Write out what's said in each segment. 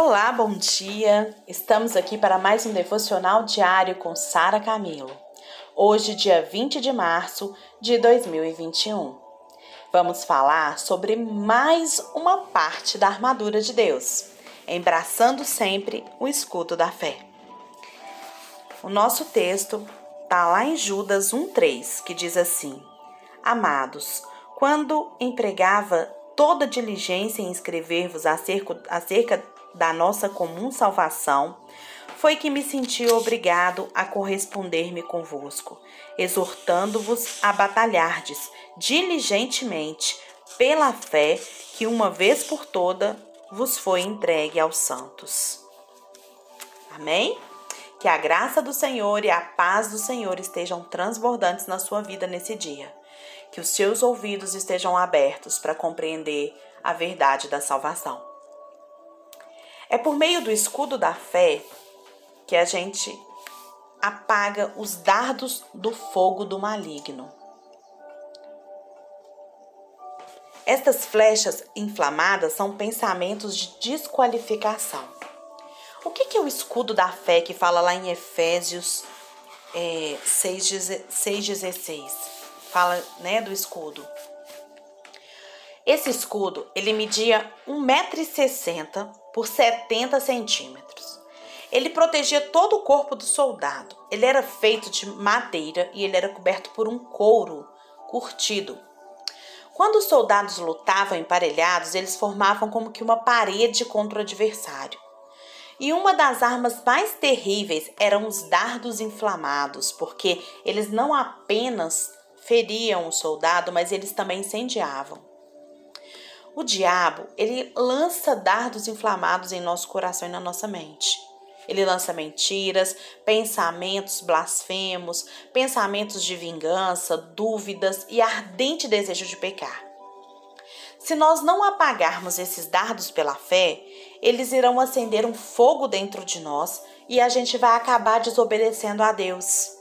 Olá, bom dia. Estamos aqui para mais um devocional diário com Sara Camilo. Hoje, dia 20 de março de 2021. Vamos falar sobre mais uma parte da armadura de Deus, embraçando sempre o escudo da fé. O nosso texto está lá em Judas 1:3, que diz assim: Amados, quando empregava toda diligência em escrever-vos acerca, acerca da nossa comum salvação, foi que me senti obrigado a corresponder-me convosco, exortando-vos a batalhardes diligentemente pela fé que uma vez por toda vos foi entregue aos santos. Amém? Que a graça do Senhor e a paz do Senhor estejam transbordantes na sua vida nesse dia. Que os seus ouvidos estejam abertos para compreender a verdade da salvação. É por meio do escudo da fé que a gente apaga os dardos do fogo do maligno. Estas flechas inflamadas são pensamentos de desqualificação. O que é o escudo da fé que fala lá em Efésios é, 6,16? Fala né, do escudo. Esse escudo, ele media 1,60m por 70 centímetros. Ele protegia todo o corpo do soldado. Ele era feito de madeira e ele era coberto por um couro curtido. Quando os soldados lutavam emparelhados, eles formavam como que uma parede contra o adversário. E uma das armas mais terríveis eram os dardos inflamados, porque eles não apenas feriam o soldado, mas eles também incendiavam. O diabo, ele lança dardos inflamados em nosso coração e na nossa mente. Ele lança mentiras, pensamentos blasfemos, pensamentos de vingança, dúvidas e ardente desejo de pecar. Se nós não apagarmos esses dardos pela fé, eles irão acender um fogo dentro de nós e a gente vai acabar desobedecendo a Deus.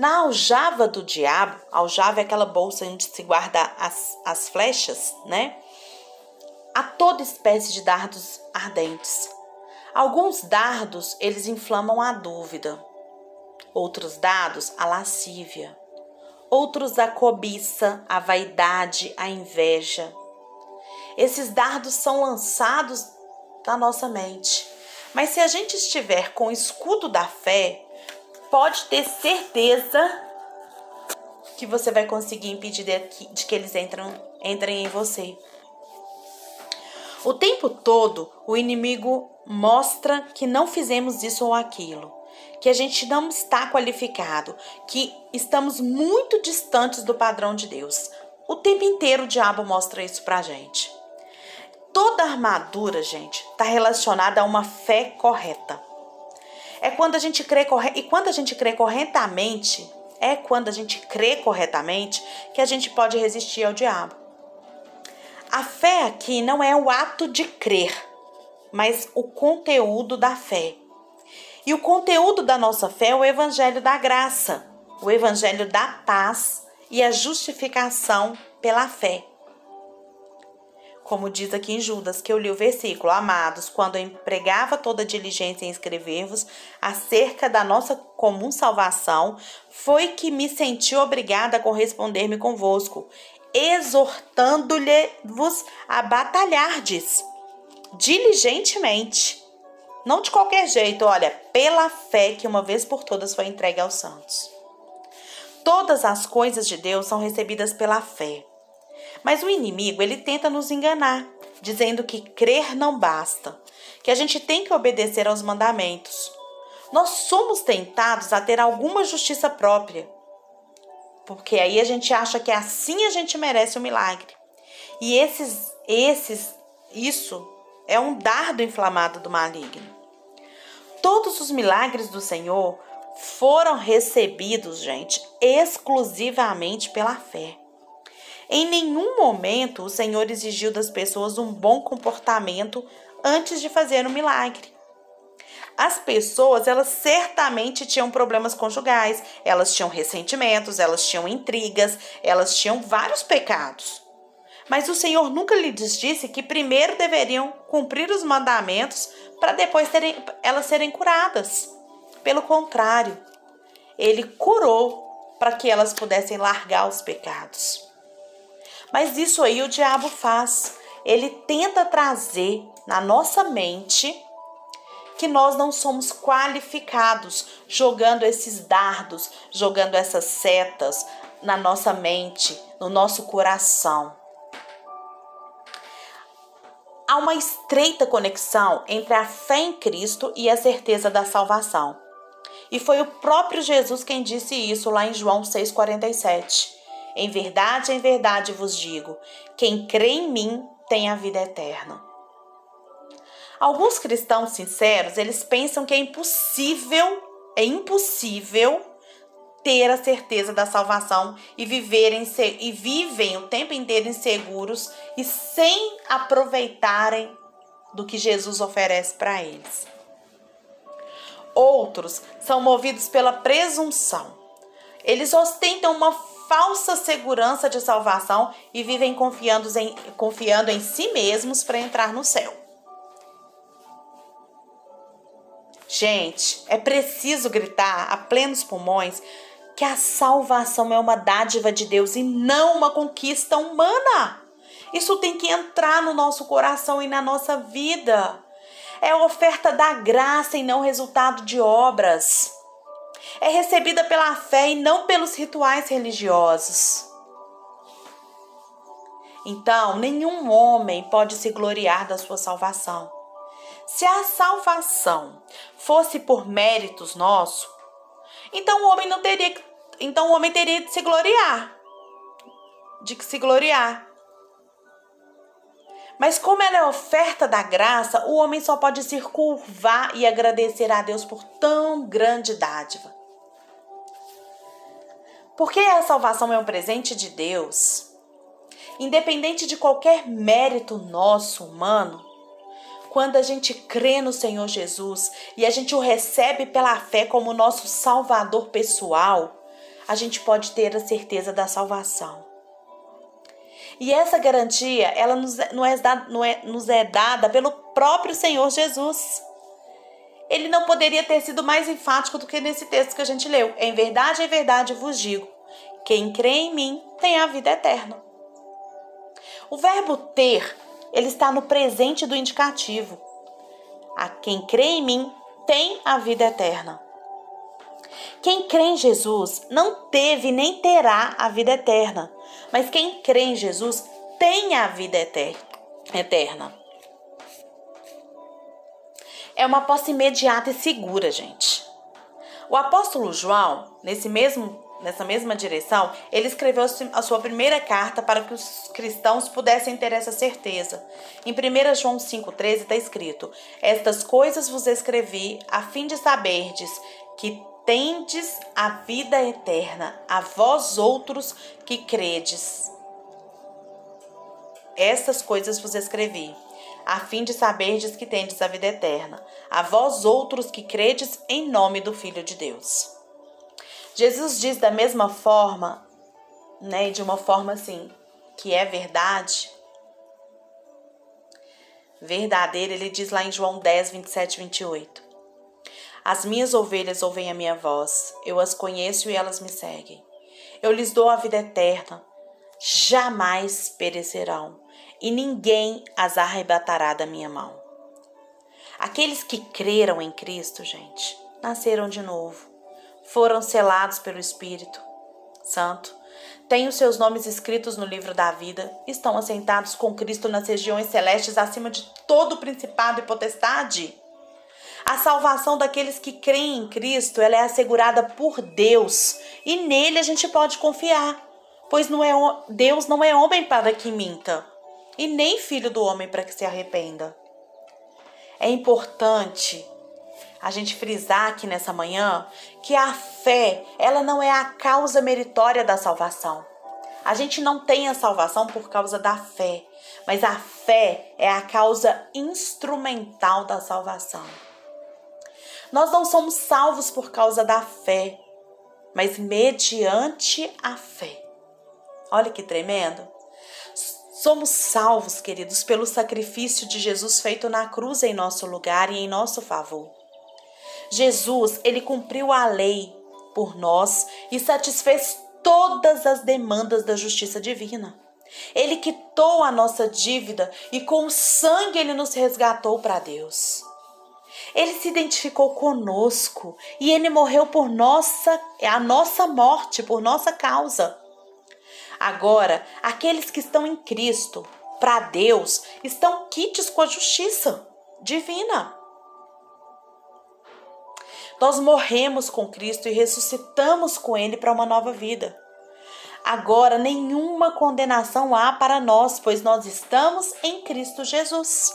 Na aljava do diabo, aljava é aquela bolsa onde se guarda as, as flechas, né? Há toda espécie de dardos ardentes. Alguns dardos, eles inflamam a dúvida. Outros dados, a lascívia. Outros, a cobiça, a vaidade, a inveja. Esses dardos são lançados da nossa mente. Mas se a gente estiver com o escudo da fé, pode ter certeza que você vai conseguir impedir de que, eles entram, entrem em você. O tempo todo, o inimigo mostra que não fizemos isso ou aquilo, que a gente não está qualificado, que estamos muito distantes do padrão de Deus. O tempo inteiro o diabo mostra isso pra gente. Toda armadura, gente, está relacionada a uma fé correta. É quando a gente crê corre... e quando a gente crê corretamente, é quando a gente crê corretamente que a gente pode resistir ao diabo. A fé aqui não é o ato de crer, mas o conteúdo da fé. E o conteúdo da nossa fé é o evangelho da graça, o evangelho da paz e a justificação pela fé como diz aqui em Judas, que eu li o versículo, amados, quando eu empregava toda diligência em escrever-vos acerca da nossa comum salvação, foi que me senti obrigada a corresponder-me convosco, exortando-lhe-vos a batalhardes diligentemente. Não de qualquer jeito, olha, pela fé que uma vez por todas foi entregue aos santos. Todas as coisas de Deus são recebidas pela fé. Mas o inimigo, ele tenta nos enganar, dizendo que crer não basta, que a gente tem que obedecer aos mandamentos. Nós somos tentados a ter alguma justiça própria, porque aí a gente acha que assim a gente merece o um milagre. E esses, esses, isso é um dardo inflamado do maligno. Todos os milagres do Senhor foram recebidos, gente, exclusivamente pela fé. Em nenhum momento o Senhor exigiu das pessoas um bom comportamento antes de fazer o um milagre. As pessoas, elas certamente tinham problemas conjugais, elas tinham ressentimentos, elas tinham intrigas, elas tinham vários pecados. Mas o Senhor nunca lhes disse que primeiro deveriam cumprir os mandamentos para depois terem, elas serem curadas. Pelo contrário, ele curou para que elas pudessem largar os pecados. Mas isso aí o diabo faz. Ele tenta trazer na nossa mente que nós não somos qualificados, jogando esses dardos, jogando essas setas na nossa mente, no nosso coração. Há uma estreita conexão entre a fé em Cristo e a certeza da salvação. E foi o próprio Jesus quem disse isso lá em João 6,47. Em verdade, em verdade vos digo: quem crê em mim tem a vida eterna. Alguns cristãos sinceros, eles pensam que é impossível, é impossível ter a certeza da salvação e viverem e vivem o tempo inteiro inseguros e sem aproveitarem do que Jesus oferece para eles. Outros são movidos pela presunção. Eles ostentam uma falsa segurança de salvação e vivem confiando em, confiando em si mesmos para entrar no céu. Gente, é preciso gritar a plenos pulmões que a salvação é uma dádiva de Deus e não uma conquista humana. Isso tem que entrar no nosso coração e na nossa vida. É a oferta da graça e não resultado de obras. É recebida pela fé e não pelos rituais religiosos. Então, nenhum homem pode se gloriar da sua salvação. Se a salvação fosse por méritos nossos, então o homem não teria, então o homem teria de se gloriar, de que se gloriar. Mas como ela é oferta da graça, o homem só pode se curvar e agradecer a Deus por tão grande dádiva. Porque a salvação é um presente de Deus, independente de qualquer mérito nosso humano, quando a gente crê no Senhor Jesus e a gente o recebe pela fé como nosso Salvador pessoal, a gente pode ter a certeza da salvação. E essa garantia, ela nos, é, não é, não é, nos é dada pelo próprio Senhor Jesus. Ele não poderia ter sido mais enfático do que nesse texto que a gente leu. Em verdade, em verdade vos digo: quem crê em mim tem a vida eterna. O verbo ter, ele está no presente do indicativo. A quem crê em mim tem a vida eterna. Quem crê em Jesus não teve nem terá a vida eterna, mas quem crê em Jesus tem a vida eterna. É uma posse imediata e segura, gente. O apóstolo João, nesse mesmo, nessa mesma direção, ele escreveu a sua primeira carta para que os cristãos pudessem ter essa certeza. Em 1 João 5,13 está escrito: Estas coisas vos escrevi a fim de saberdes que tendes a vida eterna, a vós outros que credes. Essas coisas vos escrevi, a fim de saberdes que tendes a vida eterna, a vós outros que credes em nome do Filho de Deus. Jesus diz da mesma forma, né, de uma forma assim, que é verdade, verdadeira, ele diz lá em João 10, 27 e 28. As minhas ovelhas ouvem a minha voz, eu as conheço e elas me seguem. Eu lhes dou a vida eterna, jamais perecerão, e ninguém as arrebatará da minha mão. Aqueles que creram em Cristo, gente, nasceram de novo, foram selados pelo Espírito Santo, têm os seus nomes escritos no livro da vida, estão assentados com Cristo nas regiões celestes acima de todo principado e potestade. A salvação daqueles que creem em Cristo, ela é assegurada por Deus e nele a gente pode confiar, pois não é Deus não é homem para que minta e nem filho do homem para que se arrependa. É importante a gente frisar aqui nessa manhã que a fé, ela não é a causa meritória da salvação. A gente não tem a salvação por causa da fé, mas a fé é a causa instrumental da salvação. Nós não somos salvos por causa da fé, mas mediante a fé. Olha que tremendo. Somos salvos, queridos, pelo sacrifício de Jesus feito na cruz em nosso lugar e em nosso favor. Jesus, ele cumpriu a lei por nós e satisfez todas as demandas da justiça divina. Ele quitou a nossa dívida e com o sangue ele nos resgatou para Deus. Ele se identificou conosco e ele morreu por nossa a nossa morte, por nossa causa. Agora, aqueles que estão em Cristo, para Deus, estão quites com a justiça divina. Nós morremos com Cristo e ressuscitamos com Ele para uma nova vida. Agora, nenhuma condenação há para nós, pois nós estamos em Cristo Jesus.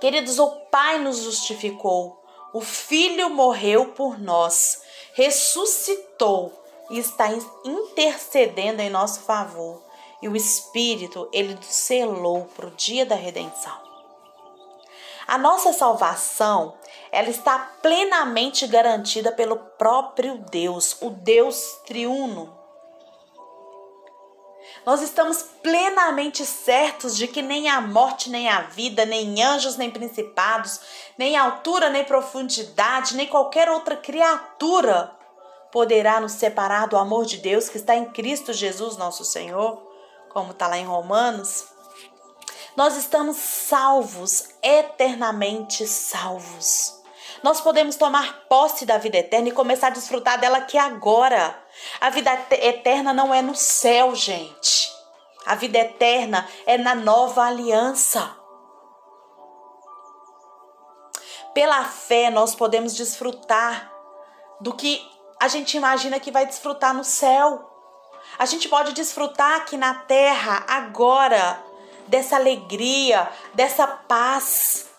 Queridos, o Pai nos justificou, o Filho morreu por nós, ressuscitou e está intercedendo em nosso favor. E o Espírito, ele nos selou para o dia da redenção. A nossa salvação, ela está plenamente garantida pelo próprio Deus, o Deus triuno. Nós estamos plenamente certos de que nem a morte, nem a vida, nem anjos, nem principados, nem altura, nem profundidade, nem qualquer outra criatura poderá nos separar do amor de Deus que está em Cristo Jesus, nosso Senhor, como está lá em Romanos. Nós estamos salvos, eternamente salvos. Nós podemos tomar posse da vida eterna e começar a desfrutar dela aqui agora. A vida eterna não é no céu, gente. A vida eterna é na nova aliança. Pela fé, nós podemos desfrutar do que a gente imagina que vai desfrutar no céu. A gente pode desfrutar aqui na terra agora dessa alegria, dessa paz,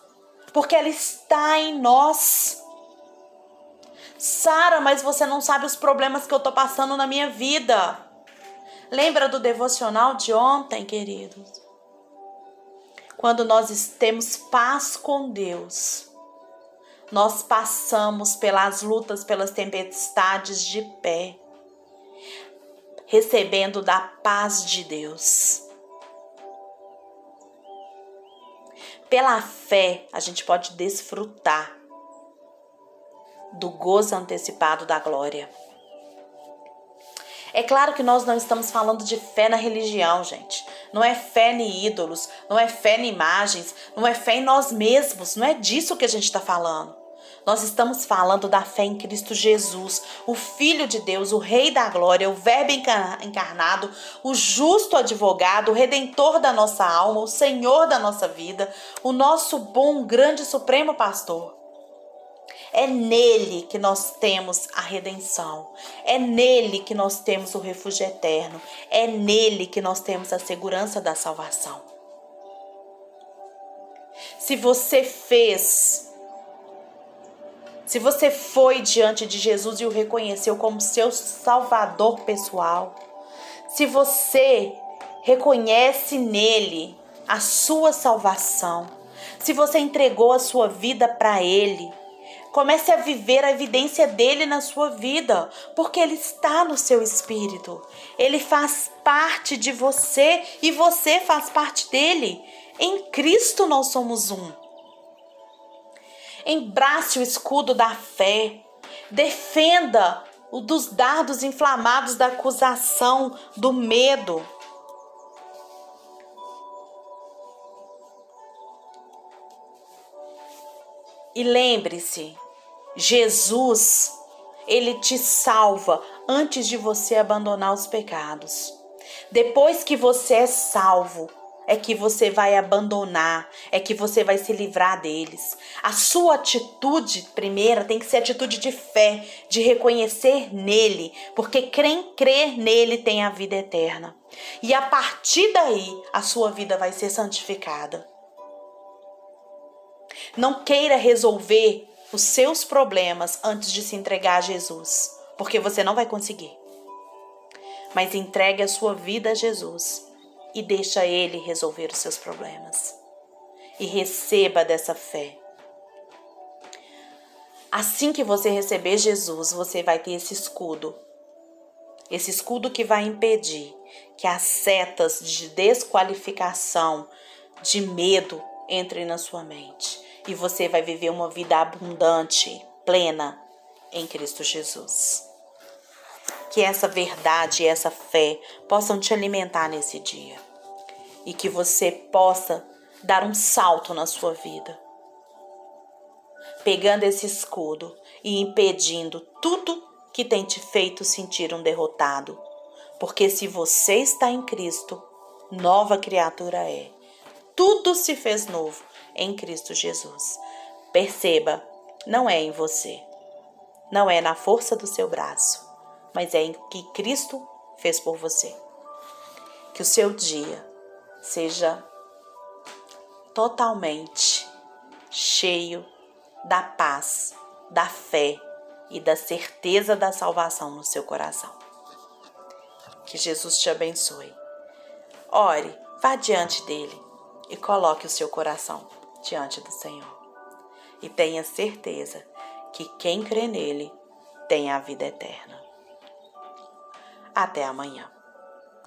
porque ela está em nós. Sara, mas você não sabe os problemas que eu tô passando na minha vida. Lembra do devocional de ontem, queridos? Quando nós temos paz com Deus, nós passamos pelas lutas, pelas tempestades de pé, recebendo da paz de Deus. Pela fé, a gente pode desfrutar do gozo antecipado da glória. É claro que nós não estamos falando de fé na religião, gente. Não é fé em ídolos, não é fé em imagens, não é fé em nós mesmos. Não é disso que a gente está falando. Nós estamos falando da fé em Cristo Jesus, o Filho de Deus, o Rei da Glória, o Verbo encarnado, o justo advogado, o Redentor da nossa alma, o Senhor da nossa vida, o nosso bom, grande, supremo pastor. É nele que nós temos a redenção. É nele que nós temos o refúgio eterno. É nele que nós temos a segurança da salvação. Se você fez se você foi diante de Jesus e o reconheceu como seu salvador pessoal, se você reconhece nele a sua salvação, se você entregou a sua vida para ele, comece a viver a evidência dele na sua vida, porque ele está no seu espírito. Ele faz parte de você e você faz parte dele. Em Cristo nós somos um. Embrace o escudo da fé. Defenda o dos dardos inflamados da acusação, do medo. E lembre-se, Jesus, ele te salva antes de você abandonar os pecados. Depois que você é salvo, é que você vai abandonar, é que você vai se livrar deles. A sua atitude primeira tem que ser atitude de fé, de reconhecer nele, porque quem crer nele tem a vida eterna. E a partir daí, a sua vida vai ser santificada. Não queira resolver os seus problemas antes de se entregar a Jesus, porque você não vai conseguir. Mas entregue a sua vida a Jesus e deixa Ele resolver os seus problemas. E receba dessa fé. Assim que você receber Jesus, você vai ter esse escudo. esse escudo que vai impedir que as setas de desqualificação, de medo entrem na sua mente e você vai viver uma vida abundante, plena em Cristo Jesus. Que essa verdade e essa fé possam te alimentar nesse dia e que você possa dar um salto na sua vida, pegando esse escudo e impedindo tudo que tem te feito sentir um derrotado. Porque se você está em Cristo, nova criatura é. Tudo se fez novo em Cristo Jesus. Perceba, não é em você, não é na força do seu braço, mas é em que Cristo fez por você. Que o seu dia seja totalmente cheio da paz, da fé e da certeza da salvação no seu coração. Que Jesus te abençoe. Ore, vá diante dele e coloque o seu coração diante do Senhor. E tenha certeza que quem crê nele tem a vida eterna. Até amanhã.